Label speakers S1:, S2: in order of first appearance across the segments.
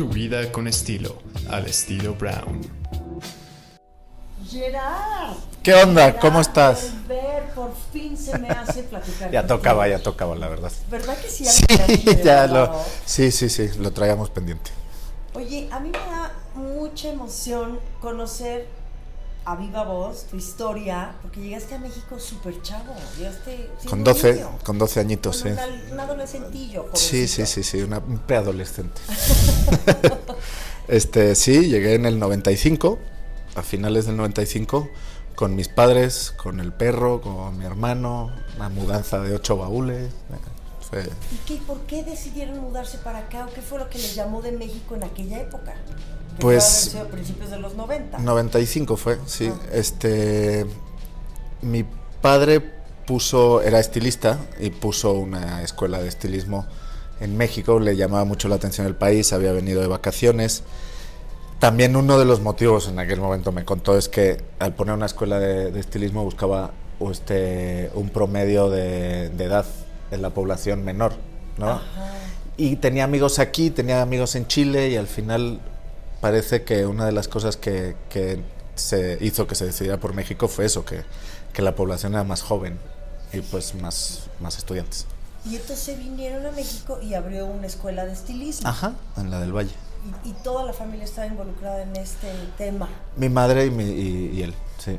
S1: Tu vida con estilo, al estilo Brown.
S2: Gerard.
S3: ¿Qué onda?
S2: Gerard,
S3: ¿Cómo estás?
S2: Ver, por fin se me hace platicar.
S3: Ya tocaba, ya tocaba, la verdad.
S2: ¿Verdad que sí?
S3: Sí, ya
S2: ha
S3: lo, sí, sí, sí, lo traíamos pendiente.
S2: Oye, a mí me da mucha emoción conocer a viva voz tu historia, porque llegaste a México súper chavo. Llegaste
S3: Con
S2: un
S3: 12,
S2: niño,
S3: con 12 añitos, sí.
S2: con un, al- un adolescentillo.
S3: Sí, sí, sí, sí, una- un preadolescente. este, sí, llegué en el 95, a finales del 95, con mis padres, con el perro, con mi hermano, una mudanza de ocho baúles. Fue-
S2: ¿Y qué, por qué decidieron mudarse para acá? ¿O qué fue lo que les llamó de México en aquella época? Que
S3: Pues-
S2: a principios de los 90.
S3: 95 fue, sí.
S2: Ah.
S3: Este, mi padre puso, era estilista y puso una escuela de estilismo en México. Le llamaba mucho la atención el país, había venido de vacaciones. También uno de los motivos en aquel momento me contó es que al poner una escuela de, de estilismo buscaba este, un promedio de, de edad en la población menor, ¿no?
S2: Ajá.
S3: Y tenía amigos aquí, tenía amigos en Chile y al final parece que una de las cosas que, que se hizo que se decidiera por México fue eso, que, que la población era más joven y pues más, más estudiantes.
S2: Y entonces vinieron a México y abrió una escuela de estilismo.
S3: Ajá, en la del Valle.
S2: Y, y toda la familia estaba involucrada en este tema.
S3: Mi madre y, mi- y- y él, sí.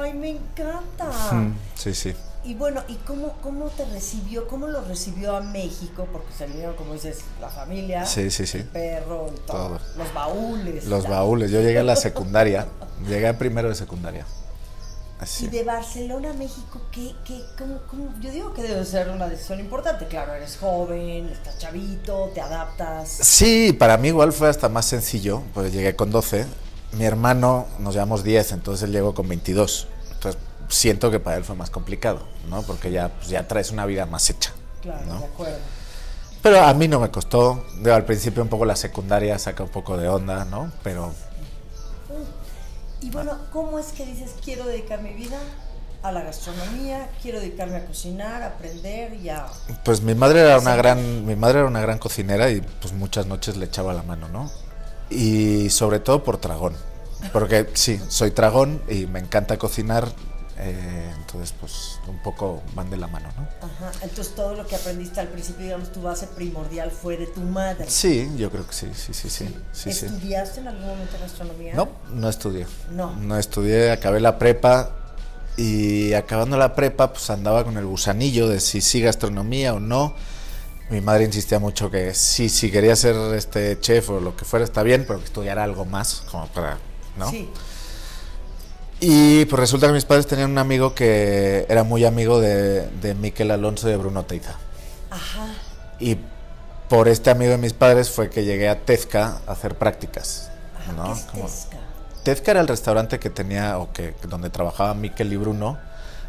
S2: Ay, me encanta.
S3: Sí, sí.
S2: Y bueno, ¿y cómo, cómo te recibió? ¿Cómo lo recibió a México? Porque se vinieron, como dices, la familia,
S3: Sí, sí, sí.
S2: el perro y todo.
S3: Todo.
S2: Los baúles.
S3: Los baúles. Yo llegué a la secundaria, llegué a primero de secundaria. Así.
S2: Y de Barcelona a México, ¿qué, qué, cómo, cómo? Yo digo que debe ser una decisión importante. Claro, eres joven, estás chavito, te adaptas.
S3: Sí, para mí igual fue hasta más sencillo, pues llegué con 12. Mi hermano, nos llevamos 10, entonces él llegó con 22. Siento que para él fue más complicado, ¿no? Porque ya, pues, ya traes una vida más hecha.
S2: Claro,
S3: ¿no?
S2: de acuerdo.
S3: Pero a mí no me costó. Digo, al principio un poco la secundaria saca un poco de onda, ¿no? Pero
S2: Y bueno, ¿cómo es que dices quiero dedicar mi vida a la gastronomía, quiero dedicarme a cocinar, a aprender y a...
S3: pues mi madre era una gran, mi madre era una gran cocinera y pues muchas noches le echaba la mano, ¿no? Y sobre todo por tragón. Porque sí, soy tragón y me encanta cocinar. Eh, entonces, pues un poco van de la mano, ¿no?
S2: Ajá, entonces todo lo que aprendiste al principio, digamos, tu base primordial fue de tu madre.
S3: Sí, yo creo que sí, sí, sí, sí. sí, sí.
S2: ¿Estudiaste en algún momento gastronomía?
S3: No, no estudié.
S2: No.
S3: No estudié, acabé la prepa y acabando la prepa pues andaba con el gusanillo de si sí gastronomía o no. Mi madre insistía mucho que sí, si quería ser este chef o lo que fuera está bien, pero que estudiara algo más, como para, ¿no?
S2: Sí.
S3: Y pues resulta que mis padres tenían un amigo que era muy amigo de, de Miquel Alonso y de Bruno Teiza.
S2: Ajá.
S3: Y por este amigo de mis padres fue que llegué a Tezca a hacer prácticas.
S2: Ajá.
S3: ¿no?
S2: ¿Qué es
S3: Como-
S2: Tesca?
S3: Tezca era el restaurante que tenía, o que donde trabajaba Miquel y Bruno.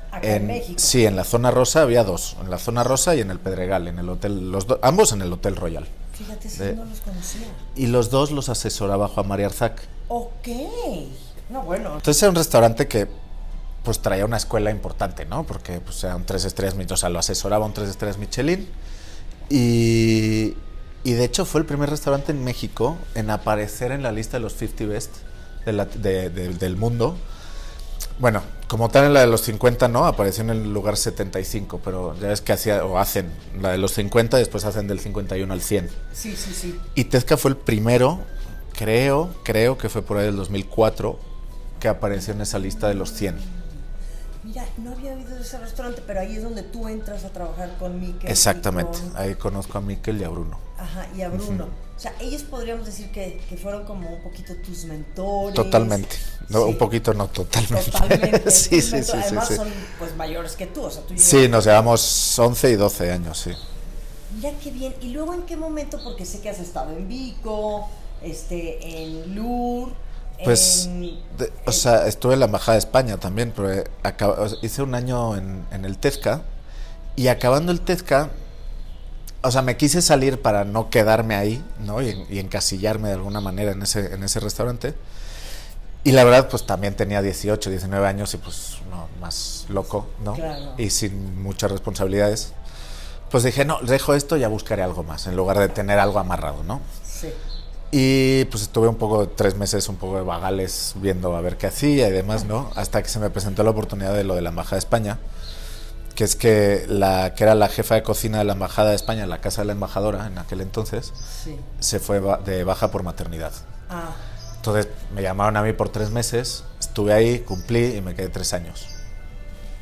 S2: Acá en, México.
S3: Sí, en la zona rosa había dos, en la zona rosa y en el Pedregal, en el hotel, los do- ambos en el Hotel Royal.
S2: Fíjate, si
S3: de-
S2: no los conocía.
S3: Y los dos los asesoraba Juan María Arzac.
S2: Ok. No, bueno.
S3: Entonces era un restaurante que pues traía una escuela importante, ¿no? Porque pues eran tres estrellas o sea, lo asesoraba un tres estrellas Michelin. Y, y de hecho fue el primer restaurante en México en aparecer en la lista de los 50 best de la- de- de- del mundo. Bueno, como tal en la de los 50 no, apareció en el lugar 75, pero ya ves que hacía, o hacen la de los 50 y después hacen del 51 al 100.
S2: Sí, sí, sí.
S3: Y Tezca fue el primero, creo, creo que fue por ahí del 2004, que apareció en esa lista de los 100.
S2: Mira, no había oído de ese restaurante, pero ahí es donde tú entras a trabajar con Miquel.
S3: Exactamente,
S2: con-
S3: ahí conozco a Miquel y a Bruno.
S2: Ajá, y a Bruno. O sea, ellos podríamos decir que, que fueron como un poquito tus mentores.
S3: Totalmente. No,
S2: Sí.
S3: Un poquito, no, totalmente.
S2: Totalmente.
S3: sí, sí, sí,
S2: Además
S3: sí.
S2: son pues mayores que tú, o sea, tú
S3: Sí, nos llevamos 11 y 12 años, sí.
S2: Mira qué bien. ¿Y luego en qué momento? Porque sé que has estado en Vico, este, en Lourdes.
S3: Pues, de- o sea, estuve en la Embajada de España también, pero eh, hice un año en, en el Tezca y acabando el Tezca, o sea, me quise salir para no quedarme ahí, ¿no? Y, y encasillarme de alguna manera en ese, en ese restaurante. Y la verdad, pues también tenía 18, 19 años y pues no, más loco, ¿no?
S2: Claro.
S3: Y sin muchas responsabilidades. Pues dije, no, dejo esto y ya buscaré algo más, en lugar de tener algo amarrado, ¿no?
S2: Sí.
S3: Y pues estuve un poco, tres meses, un poco de vagales viendo a ver qué hacía y demás, ¿no? Hasta que se me presentó la oportunidad de lo de la Embajada de España, que es que la que era la jefa de cocina de la Embajada de España, la casa de la embajadora en aquel entonces,
S2: Sí.
S3: se fue de baja por maternidad.
S2: Ah,
S3: Entonces me llamaron a mí por tres meses, estuve ahí, cumplí y me quedé tres años.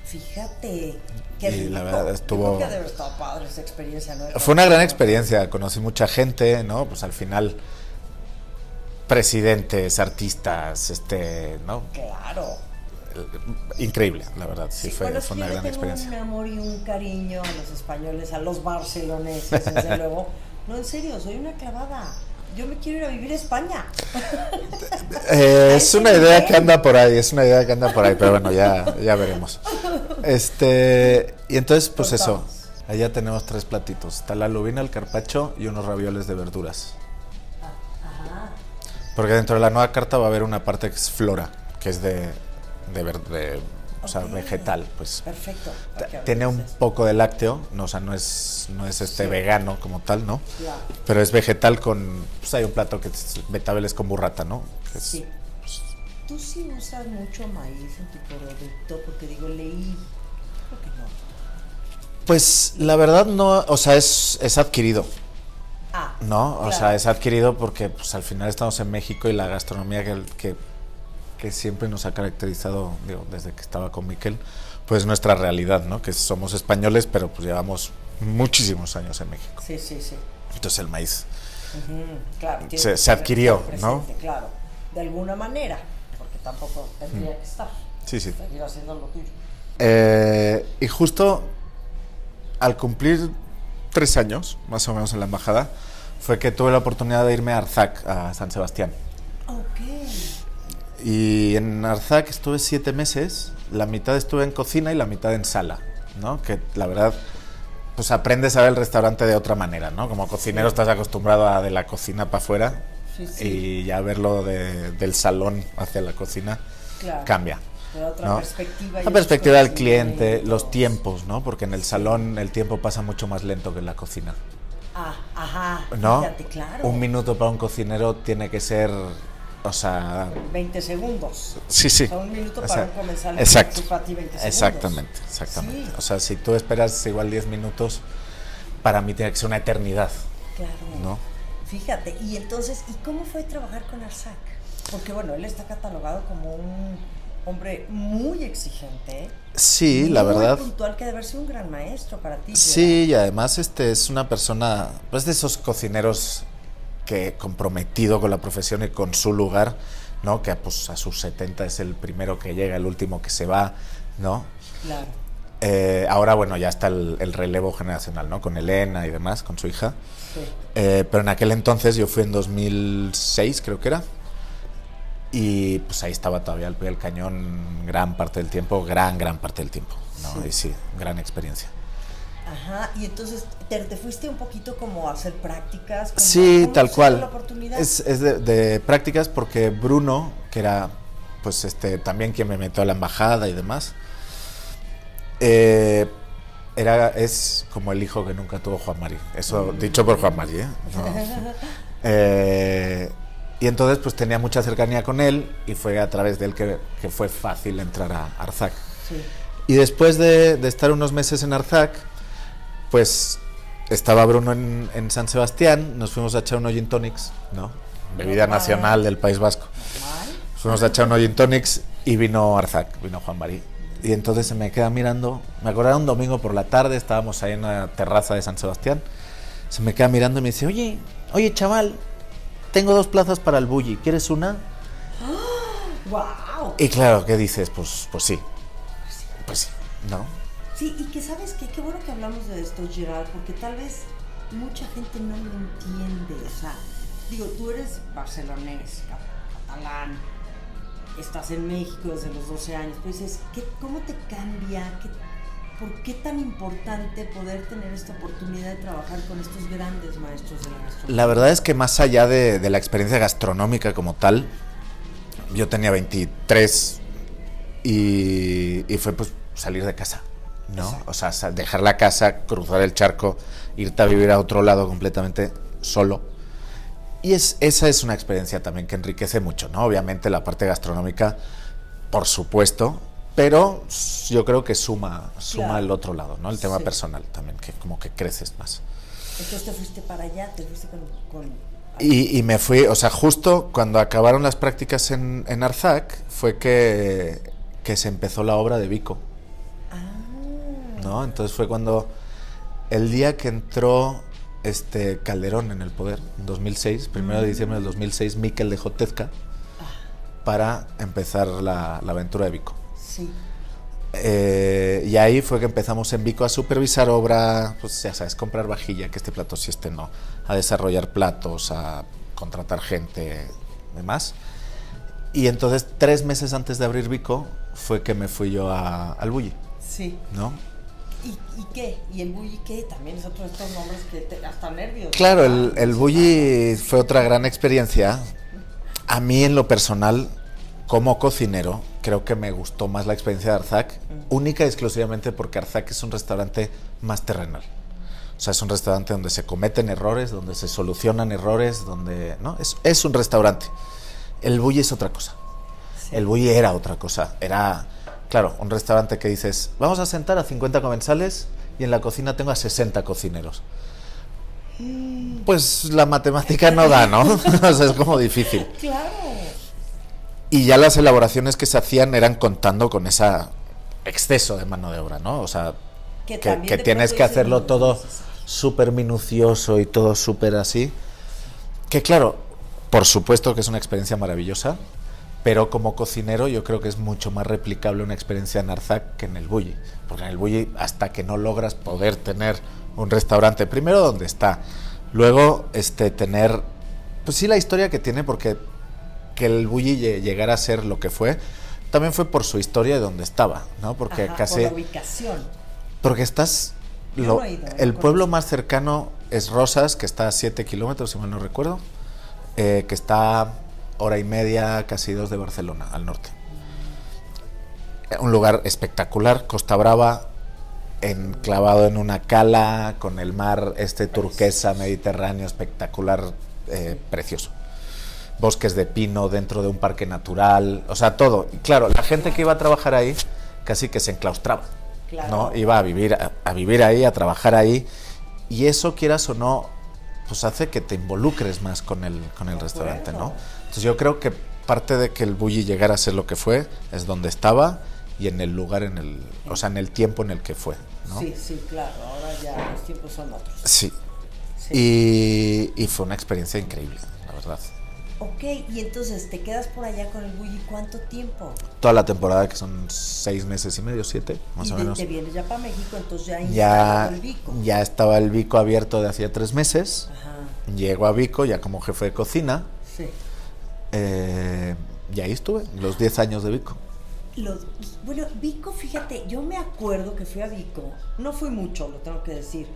S2: fíjate. Qué
S3: Y la verdad
S2: Yo
S3: estuvo-
S2: creo que debe estado padre esa experiencia, ¿no?
S3: Fue una gran experiencia, conocí mucha gente, ¿no? Pues al final presidentes, artistas, este, ¿no?
S2: Claro.
S3: Increíble, la verdad, sí, fue,
S2: bueno,
S3: fue una gran experiencia.
S2: un amor y un cariño a los españoles, a los barceloneses, desde luego. No, en serio, soy una clavada. Yo me quiero ir a vivir a España.
S3: Eh, es una idea que anda por ahí, es una idea que anda por ahí, pero bueno, ya, ya veremos. Este, y entonces, pues eso, allá tenemos tres platitos, está la lubina, el carpacho y unos ravioles de verduras. Porque dentro de la nueva carta va a haber una parte que es flora, que es de, de, de- o sea, vegetal, pues.
S2: Perfecto.
S3: Tiene un poco de lácteo, no, o sea, no es, no es este
S2: Sí.
S3: vegano como tal, ¿no?
S2: Ya.
S3: Pero es vegetal con, pues hay un plato que es betabeles con burrata, ¿no? Que es-
S2: Sí. Tú sí usas mucho maíz en tu producto, porque digo, leí. Creo que no.
S3: Pues la verdad no, o sea, es, es adquirido,
S2: Ah.
S3: ¿no? O
S2: claro.
S3: sea, es adquirido porque pues al final estamos en México y la gastronomía que, que, que siempre nos ha caracterizado, digo, desde que estaba con Miquel, pues nuestra realidad, ¿no? Que somos españoles, pero pues llevamos muchísimos años en México.
S2: Sí, sí, sí.
S3: Entonces el maíz.
S2: Ujú, Claro. tiene
S3: Se- se adquirió,
S2: presente,
S3: ¿no?
S2: Claro. De alguna manera, porque tampoco tendría que estar.
S3: Sí, sí.
S2: Seguir haciendo lo tuyo.
S3: Eh, y justo al cumplir tres años, más o menos en la embajada, fue que tuve la oportunidad de irme a Arzac, a San Sebastián.
S2: Ok.
S3: Y en Arzac estuve siete meses, la mitad estuve en cocina y la mitad en sala, ¿no? Que la verdad, pues aprendes a ver el restaurante de otra manera, ¿no? Como cocinero estás acostumbrado a de la cocina para afuera
S2: Sí, sí.
S3: y ya verlo de- del salón hacia la cocina
S2: Claro.
S3: cambia. La perspectiva del cliente, los tiempos, ¿no? Porque en el salón el tiempo pasa mucho más lento que en la cocina,
S2: Ah, ajá.
S3: ¿no?
S2: Fíjate, claro.
S3: Un minuto para un cocinero tiene que ser, o sea,
S2: 20 segundos.
S3: sí, sí.
S2: O sea, un minuto
S3: O
S2: para un comensal.
S3: exacto.
S2: para ti 20 segundos.
S3: Exactamente, exactamente.
S2: Sí.
S3: O sea, si tú esperas igual 10 minutos, para mí tiene que ser una eternidad,
S2: Claro.
S3: ¿no?
S2: Fíjate, y entonces, ¿y cómo fue trabajar con Arzac? Porque bueno, él está catalogado como un hombre muy exigente.
S3: Sí, la
S2: muy
S3: verdad.
S2: puntual, que debe haber sido un gran maestro para ti.
S3: Sí, y además este es una persona, pues de esos cocineros que comprometido con la profesión y con su lugar, ¿no? Que pues a sus 70 es el primero que llega, el último que se va, ¿no?
S2: Claro.
S3: Eh, ahora, bueno, ya está el, el relevo generacional, ¿no? Con Elena y demás, con su hija.
S2: Sí.
S3: Eh, pero en aquel entonces, yo fui en 2006, creo que era. Y pues ahí estaba todavía al pie del cañón gran parte del tiempo, gran, gran parte del tiempo. ¿no?
S2: Sí.
S3: Y sí, gran experiencia.
S2: Ajá, y entonces te, te fuiste un poquito como a hacer prácticas. como-
S3: Sí,
S2: ¿cómo
S3: tal cual.
S2: la oportunidad?
S3: Es, es de, de prácticas porque Bruno, que era pues este también quien me metió a la embajada y demás, eh, era, es como el hijo que nunca tuvo Juan Mari. Eso dicho por Juan Mari, ¿eh? No. Eh, y entonces pues tenía mucha cercanía con él y fue a través de él que, que fue fácil entrar a Arzac.
S2: Sí.
S3: Y después de, de estar unos meses en Arzac, pues estaba Bruno en, en San Sebastián, nos fuimos a echar unos gin tonics, ¿no? Bebida
S2: Normal.
S3: nacional del País Vasco.
S2: Normal.
S3: Fuimos a echar unos gin tonics y vino Arzac, vino Juan Marí. Y entonces se me queda mirando, me acuerdo era un domingo por la tarde, estábamos ahí en la terraza de San Sebastián, se me queda mirando y me dice, oye, oye chaval, tengo dos plazas para el bully, ¿quieres una?
S2: ¡Wow!
S3: Y claro, ¿qué dices? Pues, pues sí, pues sí, ¿no?
S2: Sí, y que sabes qué, qué bueno que hablamos de esto, Gerard, porque tal vez mucha gente no lo entiende. O sea, digo, tú eres barcelonés, ca- catalán, estás en México desde los 12 años, pues dices, ¿qué, ¿cómo te cambia? ¿Qué, ¿Por qué tan importante poder tener esta oportunidad de trabajar con estos grandes maestros de la gastronomía?
S3: La verdad es que más allá de, de la experiencia gastronómica como tal, yo tenía 23 y, y fue pues salir de casa, ¿no? O sea, dejar la casa, cruzar el charco, irte a vivir a otro lado completamente solo Y es, esa es una experiencia también que enriquece mucho, ¿no? Obviamente la parte gastronómica, por supuesto, pero yo creo que suma, suma
S2: Claro.
S3: el otro lado, ¿no? El tema
S2: Sí.
S3: personal también, que como que creces más.
S2: Entonces te fuiste para allá, te fuiste con... con-
S3: Y, y me fui, o sea, justo cuando acabaron las prácticas en, en Arzac, fue que, que se empezó la obra de Vico,
S2: Ah,
S3: ¿no? Entonces fue cuando el día que entró este Calderón en el poder, en 2006, primero de diciembre del 2006, Miquel dejó Tezca para empezar la, la aventura de Vico.
S2: Sí.
S3: Eh, y ahí fue que empezamos en Vico a supervisar obra, pues ya sabes, comprar vajilla, que este plato sí, este no, a desarrollar platos, a contratar gente, demás. Y entonces, tres meses antes de abrir Vico, fue que me fui yo a- al Bulli,
S2: Sí.
S3: ¿no?
S2: ¿Y, ¿Y qué? ¿Y el bully qué? También es otro de estos nombres que te, hasta nervios.
S3: Claro, el,
S2: ¿verdad?
S3: el Bulli fue otra gran experiencia. A mí, en lo personal, como cocinero, creo que me gustó más la experiencia de Arzac, única y exclusivamente porque Arzac es un restaurante más terrenal. O sea, es un restaurante donde se cometen errores, donde se solucionan errores, donde. ¿no? Es, es un restaurante. El Bulli es otra cosa.
S2: Sí.
S3: El Bulli era otra cosa. Era, claro, un restaurante que dices, vamos a sentar a 50 comensales y en la cocina tengo a 60 cocineros. Pues la matemática no da, ¿no? o sea, es como difícil.
S2: Claro.
S3: Y ya las elaboraciones que se hacían eran contando con ese exceso de mano de obra, ¿no? O sea,
S2: Que
S3: que, tienes que hacerlo
S2: "No,
S3: todo
S2: no es necesario".
S3: súper minucioso y todo súper así. Que claro, por supuesto que es una experiencia maravillosa, pero como cocinero yo creo que es mucho más replicable una experiencia en Arzac que en el Bulli. Porque en el Bulli, hasta que no logras poder tener un restaurante, primero donde está, luego este, tener, pues sí, la historia que tiene, porque que el Bulli lle- llegara a ser lo que fue, también fue por su historia de donde estaba, ¿no? Porque
S2: Ajá,
S3: casi...
S2: Por la ubicación.
S3: Porque estás. Lo-
S2: no he ido, ¿eh?
S3: el pueblo más cercano es Rosas, que está a 7 kilómetros, si mal no recuerdo. eh, que está hora y media, casi dos de Barcelona, al norte. Eh, Un lugar espectacular, Costa Brava, enclavado en una cala, con el mar este turquesa mediterráneo espectacular, eh, precioso. Bosques de pino dentro de un parque natural, o sea, todo. Y claro, la gente que iba a trabajar ahí casi que se enclaustraba.
S2: Claro.
S3: ¿no? Iba a vivir, a, a vivir ahí, a trabajar ahí. Y eso, quieras o no, pues hace que te involucres más con el, con el restaurante, ¿no? Entonces yo creo que parte de que el Bulli llegara a ser lo que fue es donde estaba y en el lugar, en el, o sea, en el tiempo en el que fue, ¿no?
S2: Sí, sí, claro. Ahora ya los tiempos son otros.
S3: Sí.
S2: Sí.
S3: Y, y fue una experiencia increíble, la verdad.
S2: Ok, y entonces te quedas por allá con el bully cuánto tiempo?
S3: Toda la temporada, que son seis meses y medio, siete, más
S2: y
S3: o
S2: de-
S3: menos.
S2: te vienes ya para México, entonces ya
S3: Ya,
S2: el bico.
S3: ya estaba el Vico abierto de hacía tres meses.
S2: Ajá,
S3: Llego a Vico ya como jefe de cocina.
S2: sí.
S3: eh, y ahí estuve, los 10 años de Vico.
S2: Los- bueno, Vico, fíjate, yo me acuerdo que fui a Vico, no fui mucho, lo tengo que decir,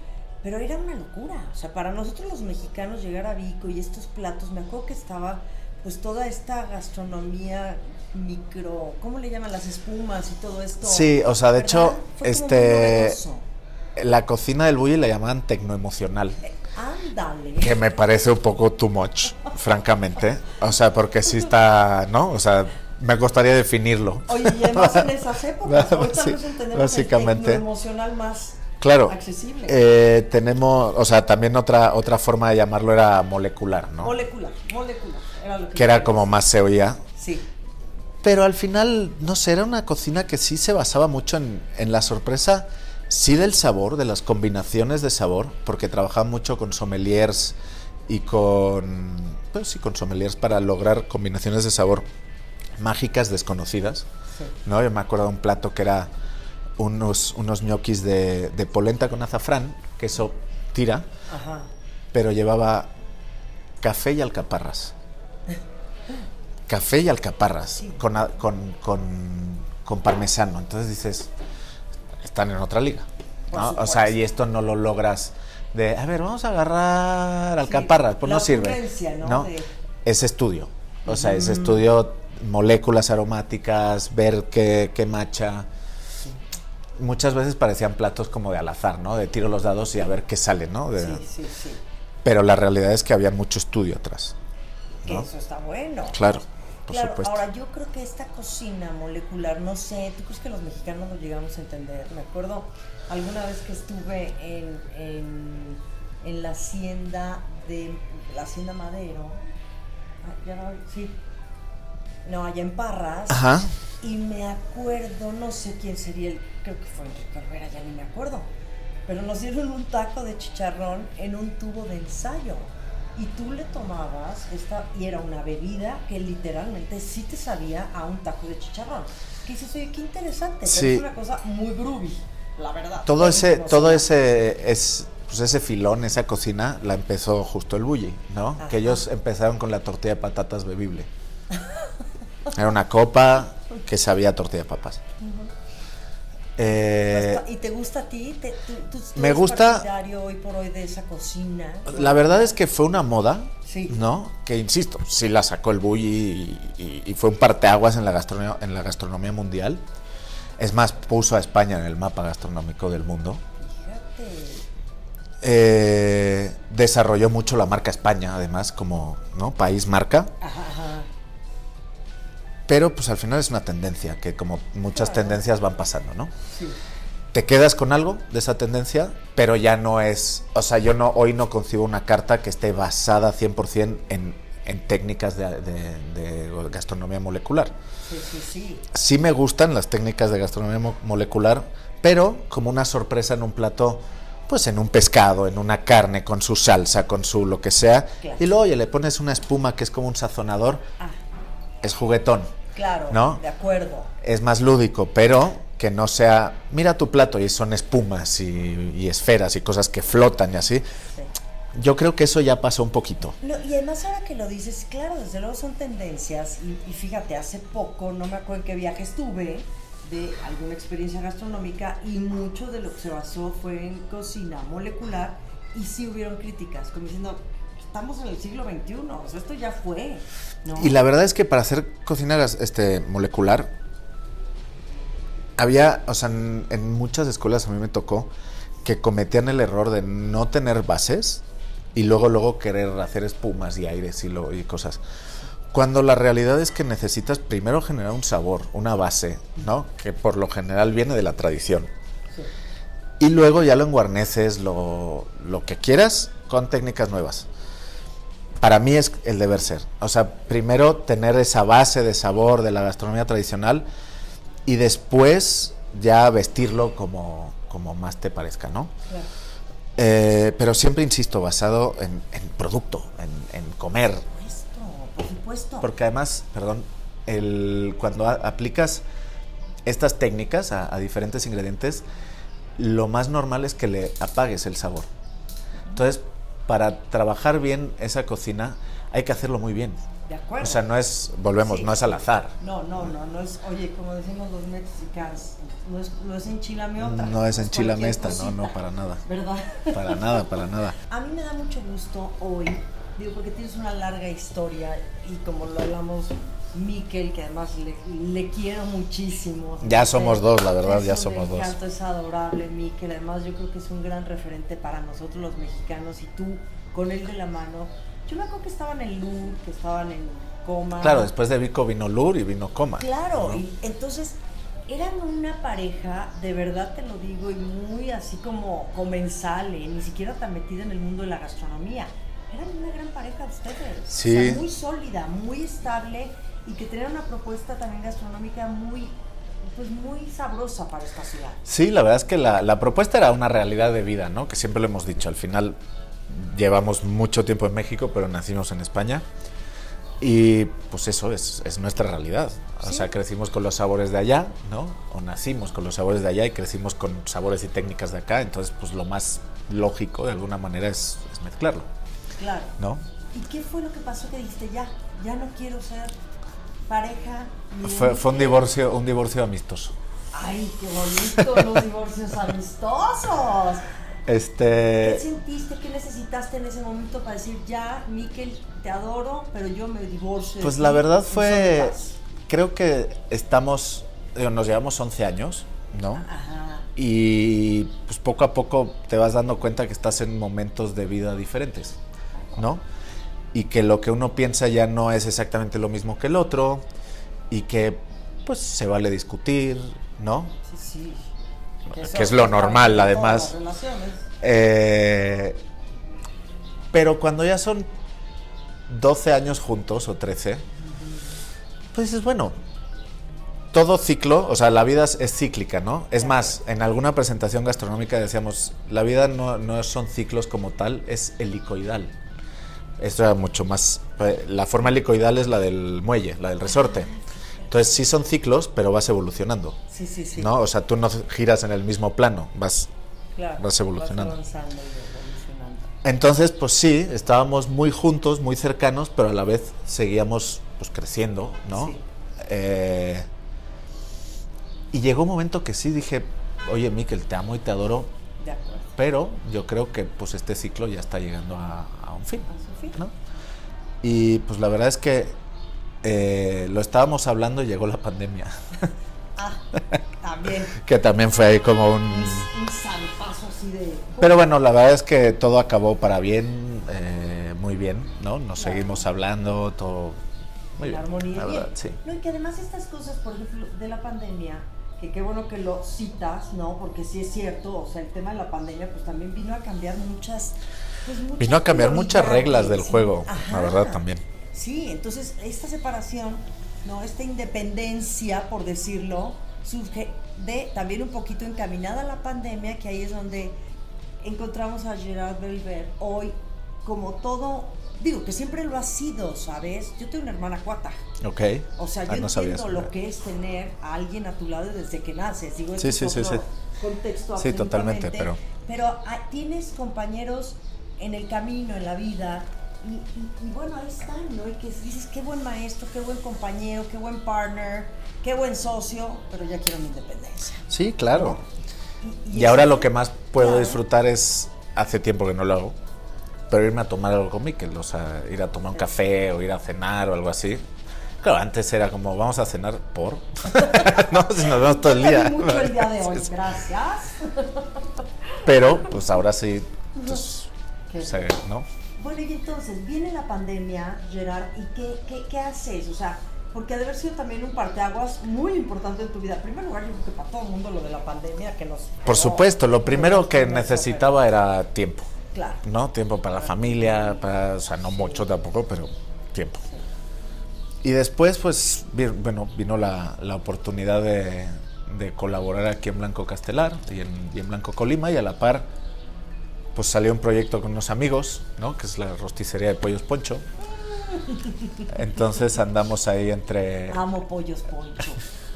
S2: pero era una locura. O sea, para nosotros los mexicanos llegar a Vico y estos platos, me acuerdo que estaba pues toda esta gastronomía micro, ¿cómo le llaman? Las espumas y todo esto.
S3: Sí, o sea, de
S2: ¿verdad?
S3: hecho, este, la cocina del Bulli la llamaban tecnoemocional.
S2: Ándale.
S3: Que me parece un poco too much, francamente. O sea, porque sí está, ¿no? O sea, me costaría definirlo.
S2: Oye, y además en esas épocas, ahorita
S3: Sí,
S2: nos entendemos
S3: básicamente.
S2: el emocional más
S3: Claro.
S2: accesible.
S3: eh, tenemos, o sea, también otra otra forma de llamarlo era molecular, ¿no?
S2: molecular, molecular. Era lo que,
S3: que era como más se oía.
S2: Sí.
S3: Pero al final, no sé, era una cocina que sí se basaba mucho en, en la sorpresa, sí del sabor, de las combinaciones de sabor, porque trabajaba mucho con sommeliers y con, pues sí, con sommeliers para lograr combinaciones de sabor mágicas, desconocidas.
S2: Sí.
S3: ¿no? Yo me acuerdo de un plato que era unos, unos ñoquis de, de polenta con azafrán, que eso tira,
S2: Ajá.
S3: pero llevaba café y alcaparras. Café y alcaparras
S2: Sí.
S3: con, con, con, con parmesano. Entonces dices, están en otra liga. ¿no? O sea, y esto no lo logras de, a ver, vamos a agarrar alcaparras. pues no sirve.
S2: ¿no? De-
S3: Es estudio. O sea, es estudio moléculas aromáticas, ver qué, qué macha. Muchas veces parecían platos como de al azar, ¿no? De tiro los dados y a ver qué sale, ¿no? De-
S2: Sí, sí, sí.
S3: Pero la realidad es que había mucho estudio atrás.
S2: Que eso está bueno.
S3: Claro, por
S2: Claro,
S3: supuesto.
S2: ahora yo creo que esta cocina molecular, no sé, ¿tú crees que los mexicanos lo llegamos a entender? Me acuerdo alguna vez que estuve en, en, en la hacienda de la hacienda Madero, ah, ya no, sí, no, allá en Parras,
S3: Ajá.
S2: Y me acuerdo, no sé quién sería el, creo que fue Enrique Olvera, ya ni me acuerdo, pero nos dieron un taco de chicharrón en un tubo de ensayo. Y tú le tomabas esta, y era una bebida que literalmente sí te sabía a un taco de chicharrón. Que dices, oye, qué interesante, pero
S3: Sí.
S2: es una cosa muy groovy, la verdad.
S3: Todo ese, todo ese, es, pues ese filón, esa cocina, la empezó justo el Bulli, ¿no?
S2: Ajá.
S3: Que ellos empezaron con la tortilla de patatas bebible. Era una copa que sabía tortilla de papas. Eh,
S2: ¿Y te gusta a ti? ¿Te- tú- tú- tú
S3: me
S2: eres
S3: gusta-
S2: hoy por hoy de esa cocina?
S3: la verdad es que fue una moda,
S2: Sí.
S3: ¿no? Que insisto, sí la sacó el Bulli y, y- y fue un parteaguas en la, gastronomía, en la gastronomía mundial. Es más, puso a España en el mapa gastronómico del mundo.
S2: Fíjate.
S3: Eh, desarrolló mucho la marca España, además, como ¿no? país marca.
S2: Ajá.
S3: Pero pues al final es una tendencia, que como muchas tendencias van pasando, ¿no?
S2: Sí.
S3: Te quedas con algo de esa tendencia, pero ya no es, o sea, yo no hoy no concibo una carta que esté basada 100% en, en técnicas de, de- de gastronomía molecular.
S2: Sí, sí, sí.
S3: Sí me gustan las técnicas de gastronomía mo- molecular, pero como una sorpresa en un plato, pues en un pescado, en una carne, con su salsa, con su lo que sea,
S2: Claro.
S3: y luego oye, le pones una espuma que es como un sazonador,
S2: Ah,
S3: es juguetón.
S2: Claro.
S3: ¿No?
S2: De acuerdo.
S3: es más lúdico, pero que no sea, mira tu plato y son espumas y, y esferas y cosas que flotan y así.
S2: Sí.
S3: Yo creo que eso ya pasó un poquito.
S2: No, y además ahora que lo dices, claro, desde luego son tendencias y, y fíjate, hace poco, no me acuerdo en qué viaje estuve, de alguna experiencia gastronómica y mucho de lo que se basó fue en cocina molecular y sí hubieron críticas, como diciendo, estamos en el siglo XXI, o sea, esto ya fue, ¿no?
S3: Y la verdad es que para hacer cocina este, molecular, había, o sea, en, en muchas escuelas a mí me tocó que cometían el error de no tener bases y luego luego querer hacer espumas y aires y, lo, y cosas. Cuando la realidad es que necesitas primero generar un sabor, una base, ¿no? Que por lo general viene de la tradición.
S2: Sí.
S3: Y luego ya lo enguarneces lo, lo que quieras con técnicas nuevas. Para mí es el deber ser. O sea, primero tener esa base de sabor de la gastronomía tradicional y después ya vestirlo como, como más te parezca, ¿no?
S2: Claro.
S3: Eh, pero siempre, insisto, basado en, en producto, en, en comer.
S2: Por supuesto, por supuesto.
S3: Porque además, perdón, el, cuando a- aplicas estas técnicas a, a diferentes ingredientes, lo más normal es que le apagues el sabor. Entonces, para trabajar bien esa cocina, hay que hacerlo muy bien.
S2: de acuerdo.
S3: O sea, no es, volvemos,
S2: Sí.
S3: no es al azar.
S2: No, no, no, no es, oye, como decimos los mexicanos, no es, no es enchilame otra.
S3: No es enchilame esta, no, no, para nada.
S2: ¿Verdad?
S3: Para nada, para nada.
S2: A mí me da mucho gusto hoy, digo, porque tienes una larga historia y como lo hablamos, Miquel, que además le, le quiero muchísimo.
S3: Ya somos dos, la verdad,
S2: Es
S3: ya somos dos.
S2: encanto, Es adorable, Miquel. Además, yo creo que es un gran referente para nosotros los mexicanos y tú con él de la mano. Yo me acuerdo que estaban en Lourdes, que estaban en Coma.
S3: Claro, después de Vico vino Lur y vino Coma.
S2: Claro,
S3: ¿no?
S2: y entonces eran una pareja, de verdad te lo digo, y muy así como comensal, ¿eh? ni siquiera tan metida en el mundo de la gastronomía. Eran una gran pareja ustedes.
S3: Sí.
S2: O sea, muy sólida, muy estable y que tenían una propuesta también gastronómica muy, pues muy sabrosa para esta ciudad.
S3: Sí, la verdad es que la, la propuesta era una realidad de vida, ¿no? Que siempre lo hemos dicho. Al final llevamos mucho tiempo en México, pero nacimos en España. Y pues eso es, es nuestra realidad. O
S2: Sí.
S3: sea, crecimos con los sabores de allá, ¿no? O nacimos con los sabores de allá y crecimos con sabores y técnicas de acá. Entonces, pues lo más lógico de alguna manera es, es mezclarlo,
S2: Claro.
S3: ¿no?
S2: ¿Y qué fue lo que pasó que dijiste ya? Ya no quiero ser pareja.
S3: Fue, fue un
S2: Miquel"?
S3: divorcio, un divorcio amistoso.
S2: Ay, qué bonito los divorcios amistosos. ¿Qué
S3: Este,
S2: sentiste? ¿Qué necesitaste en ese momento para decir, ya, Miquel, te adoro, pero yo me divorcio?
S3: Pues la verdad fue,
S2: son paz"?
S3: creo que estamos, nos llevamos 11 años, ¿no?
S2: Ajá.
S3: Y pues poco a poco te vas dando cuenta que estás en momentos de vida diferentes. ¿no? Y que lo que uno piensa ya no es exactamente lo mismo que el otro y que pues se vale discutir, ¿no?
S2: Sí, sí.
S3: Que es lo normal, además. Eh, pero cuando ya son 12 años juntos o 13, pues dices, bueno, todo ciclo, o sea, la vida es, es cíclica, ¿no? Es más, en alguna presentación gastronómica decíamos, la vida no, no son ciclos como tal, es helicoidal. Esto era mucho más... eh, La forma helicoidal es la del muelle, la del resorte. Entonces sí son ciclos, pero vas evolucionando,
S2: Sí, sí, sí.
S3: ¿no? O sea, tú no giras en el mismo plano, vas
S2: Claro,
S3: vas evolucionando.
S2: Vas avanzando evolucionando.
S3: Entonces, pues sí, estábamos muy juntos, muy cercanos, pero a la vez seguíamos pues creciendo, ¿no?
S2: Sí.
S3: Eh, y llegó un momento que sí dije, oye, Miquel, te amo y te adoro,
S2: De acuerdo.
S3: pero yo creo que pues este ciclo ya está llegando a, a un fin. ¿no? Y pues la verdad es que eh, lo estábamos hablando y llegó la pandemia,
S2: Ah, también.
S3: que también fue ahí como un...
S2: Un, un salpazo así de.
S3: Pero bueno, la verdad es que todo acabó para bien, eh, muy bien, ¿no? Nos
S2: Claro.
S3: seguimos hablando, todo muy
S2: en
S3: bien.
S2: armonía.
S3: la
S2: Bien.
S3: verdad, sí.
S2: No, y que además estas cosas, por ejemplo, de la pandemia, que qué bueno que lo citas, ¿no? Porque sí es cierto, o sea, el tema de la pandemia, pues también vino a cambiar muchas. Pues,
S3: Vino a cambiar muchas reglas del juego,
S2: Ajá.
S3: la verdad también.
S2: Sí, entonces esta separación, ¿no? Esta independencia, por decirlo, surge de también un poquito encaminada a la pandemia, que ahí es donde encontramos a Gerard Belver hoy como todo, digo que siempre lo ha sido, ¿sabes? Yo tengo una hermana cuata.
S3: Ok.
S2: O sea, yo
S3: Ah, no sabía
S2: entiendo lo que es tener a alguien a tu lado desde que naces. Digo,
S3: Sí, sí, sí, sí.
S2: contexto
S3: Sí, totalmente, pero-
S2: Pero ah, tienes compañeros en el camino, en la vida, y, y- y bueno, ahí están, ¿no? Y que dices, qué buen maestro, qué buen compañero, qué buen partner, qué buen socio, pero ya quiero mi independencia.
S3: Sí, claro.
S2: Y,
S3: Y ahora lo que más puedo
S2: Claro.
S3: disfrutar es, hace tiempo que no lo hago, pero irme a tomar algo con Miquel, o sea, ir a tomar un café o ir a cenar o algo así. Claro, antes era como, vamos a cenar por. no, si nos vemos todo el día.
S2: mucho el día de hoy, gracias.
S3: Pero, pues ahora sí, pues, ¿no?
S2: Bueno, y entonces viene la pandemia, Gerard, ¿y qué, qué, qué haces? O sea, porque ha de haber sido también un parteaguas muy importante en tu vida. En primer lugar, yo creo que para todo el mundo lo de la pandemia que nos...
S3: Por supuesto, lo primero que necesitaba era tiempo,
S2: Claro.
S3: ¿no? Tiempo para la familia, para, o sea, no mucho tampoco, pero tiempo. Y después, pues, bueno, vino la, la oportunidad de, de colaborar aquí en Blanco Castelar y en, y en Blanco Colima y a la par, pues salió un proyecto con unos amigos, ¿no? Que es la rosticería de Pollos Poncho. Entonces andamos ahí entre...
S2: Amo pollos poncho.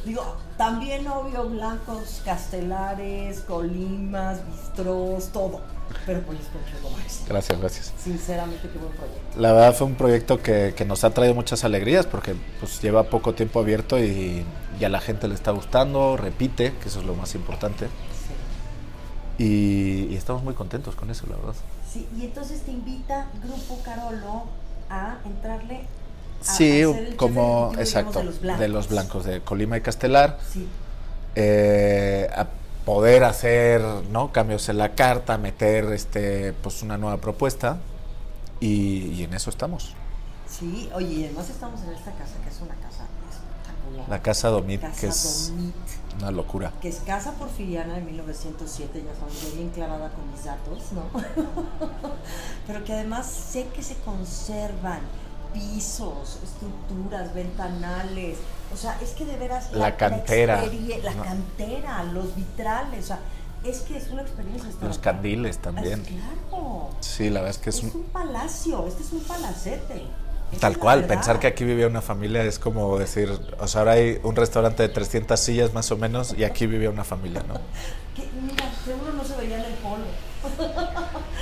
S2: Digo, también obvio blancos, castelares, colimas, bistrós, todo. Pero pollos poncho lo máximo.
S3: Gracias, gracias.
S2: Sinceramente, qué buen proyecto.
S3: La verdad fue un proyecto que, que nos ha traído muchas alegrías porque pues lleva poco tiempo abierto y, y a la gente le está gustando, repite, que eso es lo más importante.
S2: Sí.
S3: Y, y estamos muy contentos con eso, la verdad.
S2: Sí, y entonces te invita Grupo Carolo a entrarle a
S3: Sí,
S2: a ser el chef
S3: como,
S2: digamos,
S3: exacto,
S2: de los blancos.
S3: de los blancos, de Colima y Castelar,
S2: Sí,
S3: eh, a poder hacer ¿no? cambios en la carta, meter este, pues una nueva propuesta y, y en eso estamos.
S2: sí. Oye, y además estamos en esta casa, que es una casa.
S3: La Casa Domit,
S2: Casa
S3: que es
S2: Domit,
S3: una locura.
S2: que es casa porfiriana de 1907, ya sabes, yo bien clavada con mis datos, ¿no? Pero que además sé que se conservan pisos, estructuras, ventanales, o sea, es que de veras...
S3: La cantera,
S2: experie- la
S3: ¿no?
S2: cantera, los vitrales, o sea, es que es una experiencia.
S3: Los candiles también.
S2: Es claro.
S3: Sí, la verdad es que es
S2: Es
S3: un,
S2: un palacio, este es un palacete.
S3: Tal cual, pensar que aquí vivía una familia es como decir, o sea, ahora hay un restaurante de 300 sillas más o menos y aquí vivía una familia, ¿no?
S2: Que, mira, seguro no se veía en el polo.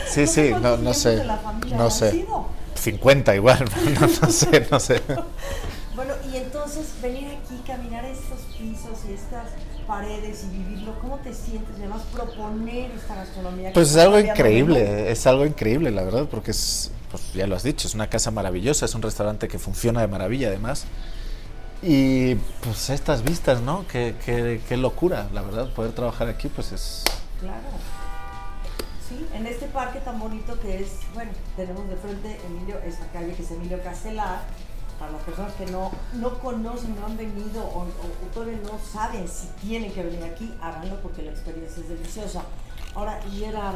S3: Sí,
S2: No sé
S3: sí, no, no sé, no sé.
S2: sido.
S3: 50 igual, no, no sé, no sé.
S2: Bueno, y entonces venir aquí, caminar estos pisos y estas paredes y vivirlo, ¿cómo te sientes? Además proponer esta gastronomía.
S3: Pues es algo increíble, es algo increíble, la verdad, porque es, pues ya lo has dicho, es una casa maravillosa, es un restaurante que funciona de maravilla además. Y pues estas vistas, ¿no? Qué, qué, qué locura, la verdad, poder trabajar aquí, pues es...
S2: Claro. Sí, en este parque tan bonito que es, bueno, tenemos de frente Emilio, esta calle que es Emilio Castelar. Para las personas que no, no conocen, no han venido o, o- todavía no saben si tienen que venir aquí, háganlo porque la experiencia es deliciosa. Ahora, Gerard,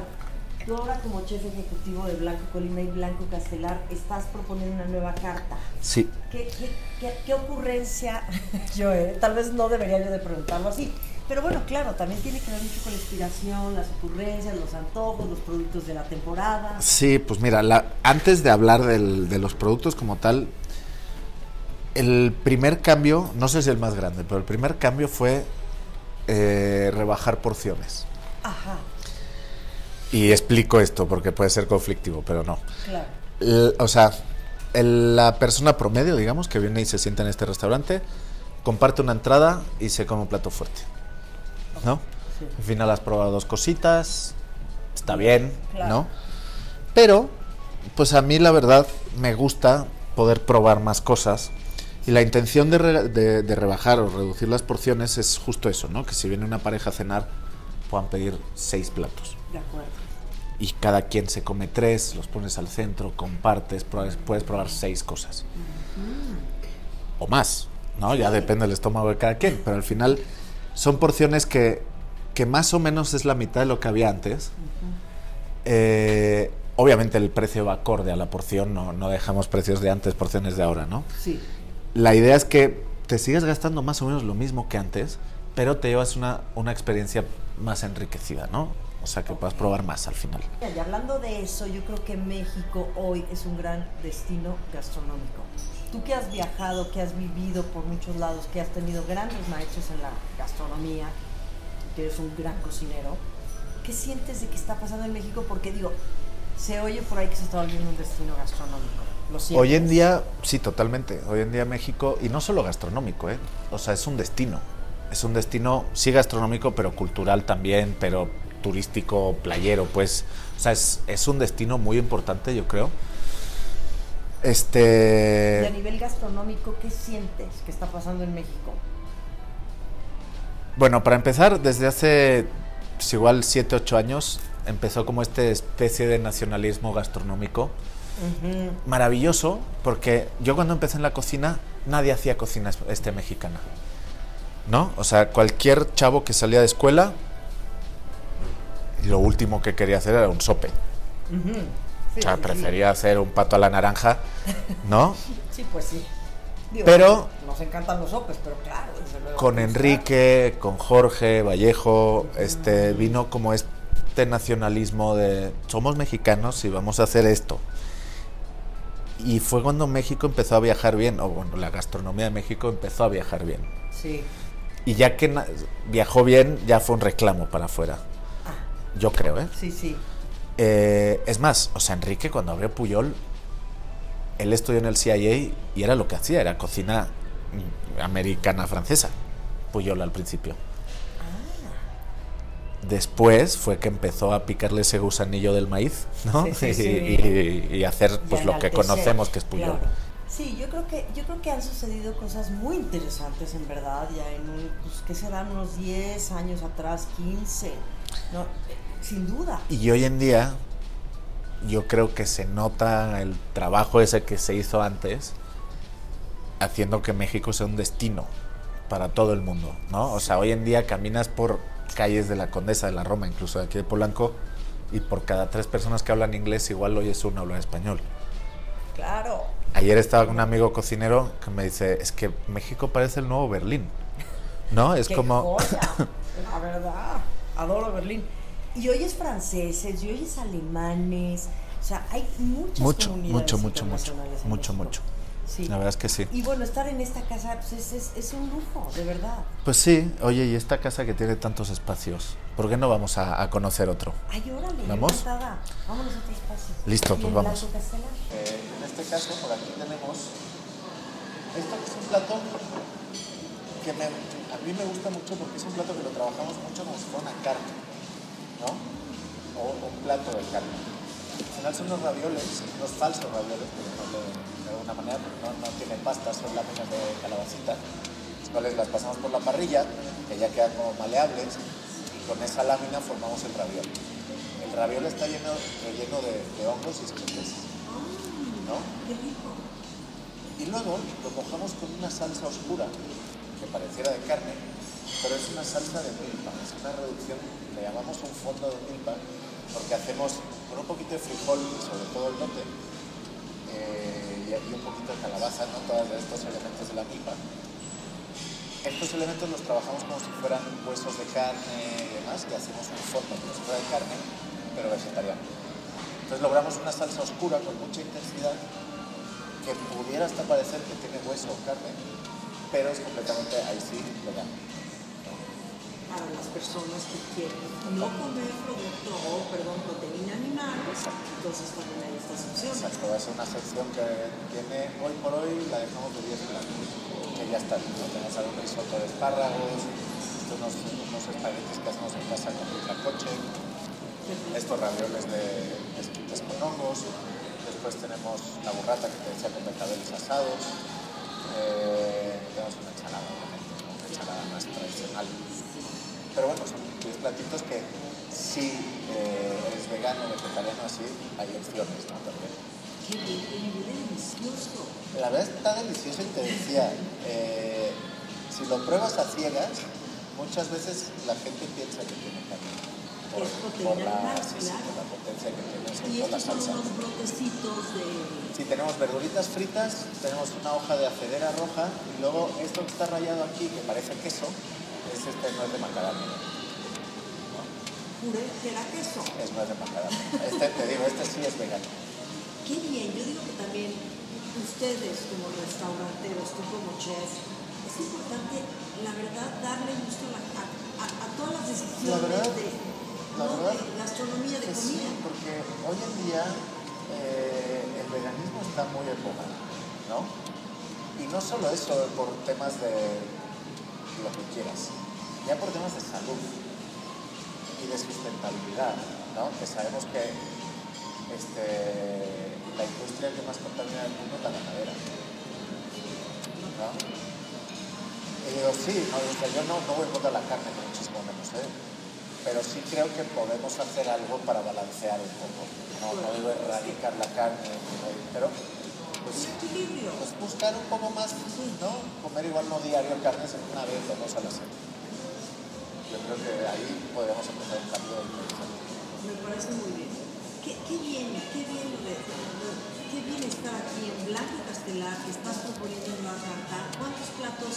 S2: tú ahora como chef ejecutivo de Blanco Colima y Blanco Castelar, estás proponiendo una nueva carta.
S3: Sí.
S2: ¿Qué, qué, qué- qué ocurrencia? yo, eh, tal vez no debería yo de preguntarlo así. Pero bueno, claro, también tiene que ver mucho con la inspiración, las ocurrencias, los antojos, los productos de la temporada.
S3: Sí, pues mira, la- antes de hablar del- de los productos como tal, el primer cambio, no sé si el más grande, pero el primer cambio fue eh, rebajar porciones.
S2: Ajá,
S3: Y explico esto porque puede ser conflictivo, pero no.
S2: claro.
S3: O sea, el- la persona promedio, digamos, que viene y se sienta en este restaurante, comparte una entrada y se come un plato fuerte. ¿No?
S2: Sí.
S3: Al final has probado dos cositas, está bien,
S2: Claro.
S3: ¿no? Pero, pues a mí la verdad me gusta poder probar más cosas. Y la intención de, re- de- de rebajar o reducir las porciones es justo eso, ¿no? Que si viene una pareja a cenar, puedan pedir seis platos
S2: De acuerdo.
S3: y cada quien se come tres, los pones al centro, compartes, pruebas- puedes probar seis cosas. O más, ¿no? Ya depende del estómago de cada quien, pero al final son porciones que, que más o menos es la mitad de lo que había antes. Eh, obviamente el precio va acorde a la porción, no, no dejamos precios de antes, porciones de ahora, ¿no?
S2: Sí.
S3: La idea es que te sigas gastando más o menos lo mismo que antes, pero te llevas una, una experiencia más enriquecida, ¿no? Sea, que puedas probar más al final.
S2: Y hablando de eso, yo creo que México hoy es un gran destino gastronómico. Tú que has viajado, que has vivido por muchos lados, que has tenido grandes maestros en la gastronomía, que eres un gran cocinero, ¿qué sientes de que está pasando en México? Porque digo, se oye por ahí que se está volviendo un destino gastronómico. ¿Lo?
S3: Hoy en día, sí, totalmente. Hoy en día México, y no solo gastronómico, ¿eh? O sea, es un destino. Es un destino, sí gastronómico, pero cultural también, pero turístico, playero, pues. O sea, es, es un destino muy importante, yo creo.
S2: Y a
S3: Este.
S2: nivel gastronómico, ¿qué sientes que está pasando en México?
S3: Bueno, para empezar, desde hace pues, igual 7, 8 años empezó como esta especie de nacionalismo gastronómico. Maravilloso, porque yo cuando empecé en la cocina, nadie hacía cocina es- este mexicana. ¿No? O sea, cualquier chavo que salía de escuela, lo último que quería hacer era un sope.
S2: Sí,
S3: O sea,
S2: sí,
S3: prefería hacer un pato a la naranja, ¿no?
S2: Sí, pues sí. Digo,
S3: Pero-
S2: Nos encantan los sopes, pero claro.
S3: con Enrique, con Jorge Vallejo, este vino como este nacionalismo de somos mexicanos y vamos a hacer esto. Y fue cuando México empezó a viajar bien, o bueno, la gastronomía de México empezó a viajar bien.
S2: Sí.
S3: Y ya que viajó bien, ya fue un reclamo para afuera.
S2: Ah,
S3: Yo creo, ¿eh?
S2: sí, sí.
S3: Eh, es más, o sea, Enrique cuando abrió Puyol, él estudió en el CIA y era lo que hacía, era cocina mm, americana francesa. Puyol al principio. Después fue que empezó a picarle ese gusanillo del maíz, ¿no?
S2: Sí, sí,
S3: y,
S2: sí.
S3: y- y hacer pues lo que conocemos que es Puyol.
S2: claro. Sí, yo creo que yo creo que han sucedido cosas muy interesantes en verdad, ya en un pues que serán unos 10 años atrás, 15. No, eh, sin duda.
S3: Y hoy en día yo creo que se nota el trabajo ese que se hizo antes haciendo que México sea un destino para todo el mundo, ¿no? O sea, hoy en día caminas por calles de la Condesa de la Roma, incluso de aquí de Polanco, y por cada tres personas que hablan inglés igual oyes uno hablar español.
S2: Claro.
S3: Ayer estaba con un amigo cocinero que me dice, es que México parece el nuevo Berlín, ¿no? Es
S2: Qué
S3: como...
S2: joya, la verdad. Adoro Berlín. Y hoy es franceses, y hoy es alemanes. O sea, hay muchas
S3: Mucho,
S2: comunidades
S3: mucho, mucho, mucho,
S2: internacionales en
S3: mucho, mucho.
S2: Sí.
S3: La verdad es que sí.
S2: Y bueno, estar en esta casa pues, es, es, es un lujo, de verdad.
S3: Pues sí, oye, y esta casa que tiene tantos espacios, ¿por qué no vamos a, a conocer otro?
S2: Ay, órale,
S3: ¿Vamos?
S2: Vámonos a otro espacio.
S3: Listo,
S2: ¿Y
S3: pues vamos.
S2: Castelar?
S3: en este caso, por aquí tenemos esto que es un plato que me- a mí me gusta mucho porque es un plato que lo trabajamos mucho como si fuera una carne, ¿no? O un plato de carne. Al final son unos ravioles, unos falsos ravioles, por llamarlo de, alguna manera, porque no, no tienen pasta, son láminas de calabacita, las cuales las pasamos por la parrilla, que ya quedan como maleables, y con esa lámina formamos el raviol. El raviol está lleno, relleno de, de hongos y especies, ¿no? Y luego lo mojamos con una salsa oscura, que pareciera de carne, pero es una salsa de milpa, es una reducción, le llamamos un fondo de milpa, porque hacemos con un poquito de frijol, sobre todo el lote, eh, y y un poquito de calabaza, no todos estos elementos de la milpa. Estos elementos los trabajamos como si fueran huesos de carne y demás, y hacemos un fondo como si fuera de carne, pero vegetariano. Entonces logramos una salsa oscura con mucha intensidad que pudiera hasta parecer que tiene hueso o carne, pero es completamente ahí sí vegano.
S2: Para las personas que quieren no comer producto o, perdón, proteína animal, entonces también hay estas opciones.
S3: Exacto, es una sección que tiene, hoy por hoy la dejamos de 10 platos, que ya está, tenemos algún risotto de espárragos, unos, unos espaguetis que hacemos en casa con coche, estos ravioles de esquites con hongos, después tenemos la burrata que te decía con becabeles asados, eh, tenemos una ensalada, una ensalada más tradicional. Pero bueno, son 10 platitos que si eh, es vegano, vegetariano, así, hay opciones, ¿no? También.
S2: Qué delicioso.
S3: La verdad está delicioso y te decía, eh, si lo pruebas a ciegas, muchas veces la gente piensa que tiene carne. Por,
S2: Es proteína
S3: por la,
S2: animal,
S3: sí, sí,
S2: claro.
S3: por la potencia que tiene, sobre
S2: Y estos son unos brotecitos de...
S3: Sí, tenemos verduritas fritas, tenemos una hoja de acedera roja y luego esto que está rayado aquí, que parece queso, es este nuez de macadamia. ¿no?
S2: Que era queso.
S3: Es nuez de macadamia. Este, te digo, este sí es vegano.
S2: Qué bien, yo digo que también ustedes como restauranteros, tú como chef, es importante, la verdad, darle gusto a, a- todas las decisiones
S3: La
S2: de,
S3: la verdad
S2: de gastronomía, de
S3: Que sí,
S2: comida.
S3: porque hoy en día eh, el veganismo está muy en boga, ¿no? Y no solo eso por temas de lo que quieras, ya por temas de salud y de sustentabilidad, ¿no? Que sabemos que este, la industria que más contamina del mundo es la ganadera, ¿no? Y digo, sí, no, yo no, no voy contra la carne, ni muchísimo menos, ¿eh? Pero sí creo que podemos hacer algo para balancear un poco. No, no digo erradicar la carne, pero pues, pues buscar un poco más, ¿no? Comer igual no diario carne, sino una vez o dos a la semana. Yo creo que ahí podríamos empezar un cambio interesante.
S2: Me parece muy bien. Qué, qué bien, qué bien, lo de- qué bien estar aquí en Blanco Castelar, que estás proponiendo una carta. ¿Cuántos platos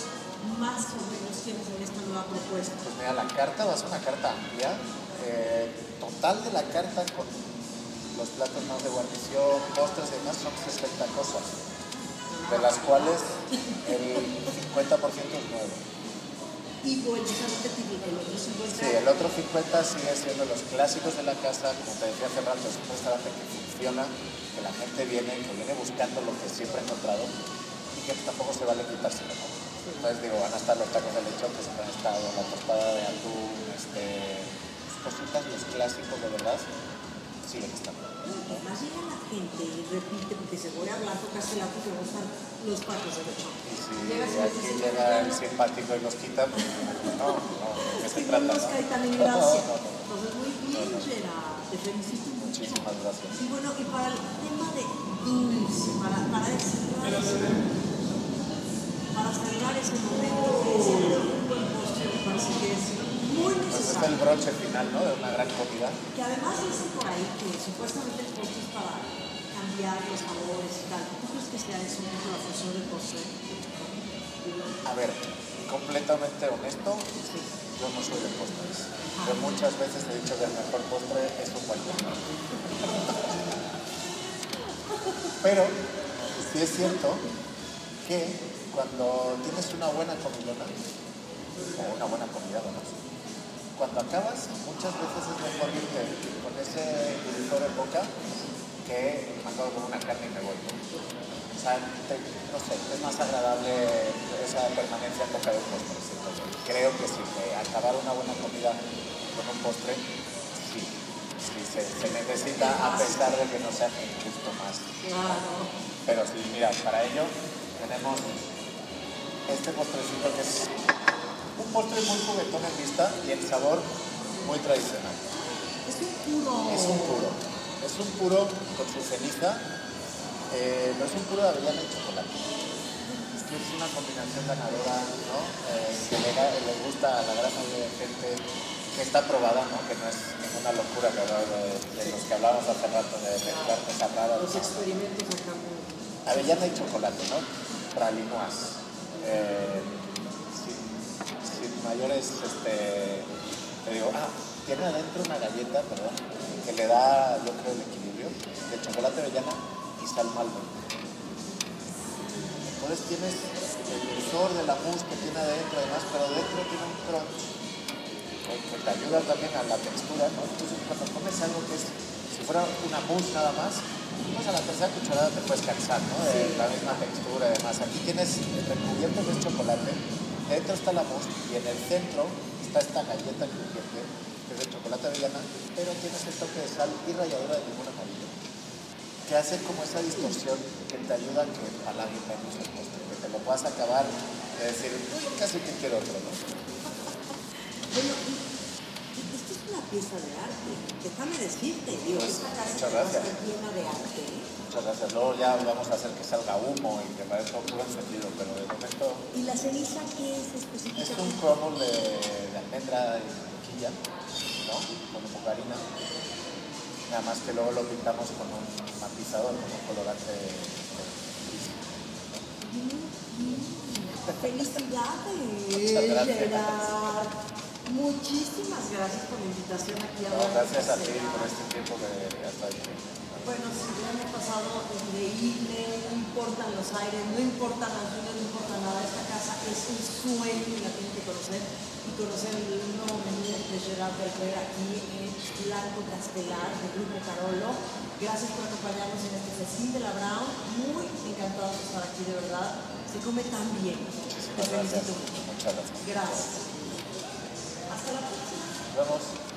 S2: más o menos tienes en esta nueva propuesta?
S3: Pues mira, la carta va a ser una carta amplia. eh, total de la carta con los platos más de guarnición, postres y demás son 60 cosas, de las cuales el 50% es nuevo.
S2: Y vuelves a repetir el otro 50.
S3: Sí, el otro 50 sigue siendo los clásicos de la casa, como te decía hace rato, es un restaurante que funciona, que la gente viene, que viene buscando lo que siempre ha encontrado y que tampoco se vale quitárselo. ¿no? Entonces digo, van a estar los tacos de lechón, que siempre han estado, la tostada de atún, este, cositas, los clásicos de verdad, siguen estando. ¿no?
S2: Además llega la gente y repite, porque se voy a Blanco Castelar porque me gustan los patos de.
S3: Y si
S2: Llegas y
S3: aquí llega el simpático y los quita, pues no, no, ¿de qué se
S2: que no
S3: trata?
S2: nos
S3: no?
S2: cae tan en gracia. Entonces, muy bien, Gerard. Te felicito mucho.
S3: Muchísimas gracias.
S2: Y bueno, y para el tema de dulce, para, para para cerrar ese momento que es el de un buen postre, me parece que es muy
S3: Pues este es el broche final, ¿no? De una gran comida.
S2: Que además dicen por ahí que supuestamente el postre es para cambiar los sabores y tal. ¿Tú crees que sea eso la función del postre?
S3: A ver, completamente honesto, yo no soy de postres. Yo muchas veces he dicho que el mejor postre es un buen postre. Pero sí es cierto que cuando tienes una buena comilona, o una buena comida, vamos, cuando acabas, muchas veces es mejor irte con ese dulzor en boca que me acabo con una carne y me voy. O sea, te- no sé, es más agradable esa permanencia en boca de un postre. siento yo. Creo que sí, que acabar una buena comida con un postre, sí, sí se, se necesita a pesar de que no sea el gusto más. Pero sí, mira, para ello tenemos este postrecito que es un postre muy juguetón en vista y en sabor muy tradicional.
S2: Es un puro.
S3: Es un puro. Es un puro con su ceniza. Eh, no es un puro de avellana y chocolate. Es que es una combinación ganadora, ¿no? Eh, que le, gusta a la gran mayoría de gente que está probada, ¿no? Que no es ninguna locura que de, de los que hablábamos hace rato de mezclar cosas raras.
S2: Los experimentos acá.
S3: Avellana y chocolate, ¿no? Pralinoas. Eh, mayores, este, te digo, ah, tiene adentro una galleta, perdón, que le da, yo creo, el equilibrio de chocolate avellana y sal malva. Entonces tienes el dulzor de la mousse que tiene adentro, además, pero dentro tiene un crunch que te ayuda también a la textura, ¿no? Entonces cuando comes algo que es, si fuera una mousse nada más, pues a la tercera cucharada te puedes cansar, ¿no? De la misma textura y demás. Aquí tienes recubierto que es chocolate, dentro está la mousse y en el centro está esta galleta crujiente, que es de chocolate avellana, pero tienes el toque de sal y ralladura de limón amarillo, que hace como esa distorsión que te ayuda a que empalague menos el postre, que te lo puedas acabar de decir, uy, casi que quiero otro, ¿no?
S2: Bueno, y, y esto es una pieza de arte. Déjame decirte, digo,
S3: Pues,
S2: esta casa
S3: muchas gracias.
S2: llena de arte.
S3: Muchas gracias. Luego ya vamos a hacer que salga humo y que parezca un puro encendido, pero de momento
S2: ¿Y la ceniza qué es
S3: es
S2: específicamente?
S3: un crumble de, de almendra y mantequilla, ¿no? Con margarina. Nada más que luego lo pintamos con un matizador, con un colorante gris.
S2: Felicidades,
S3: Muchas gracias.
S2: Gerard. Muchísimas gracias por la invitación aquí a
S3: No, gracias a ti por este tiempo que has.
S2: Bueno, sí, el año pasado increíble, no importan los aires, no importan las lluvias, no importa nada. Esta casa es un sueño y la tienen que conocer y conocer el nuevo menú de Gerard Berger aquí en Blanco Castelar de Grupo Carolo. Gracias por acompañarnos en este festín de la Brown. Muy encantados de estar aquí, de verdad. Se come tan bien. Te
S3: Muchísimas gracias.
S2: felicito mucho.
S3: Muchas gracias.
S2: Gracias. Vamos.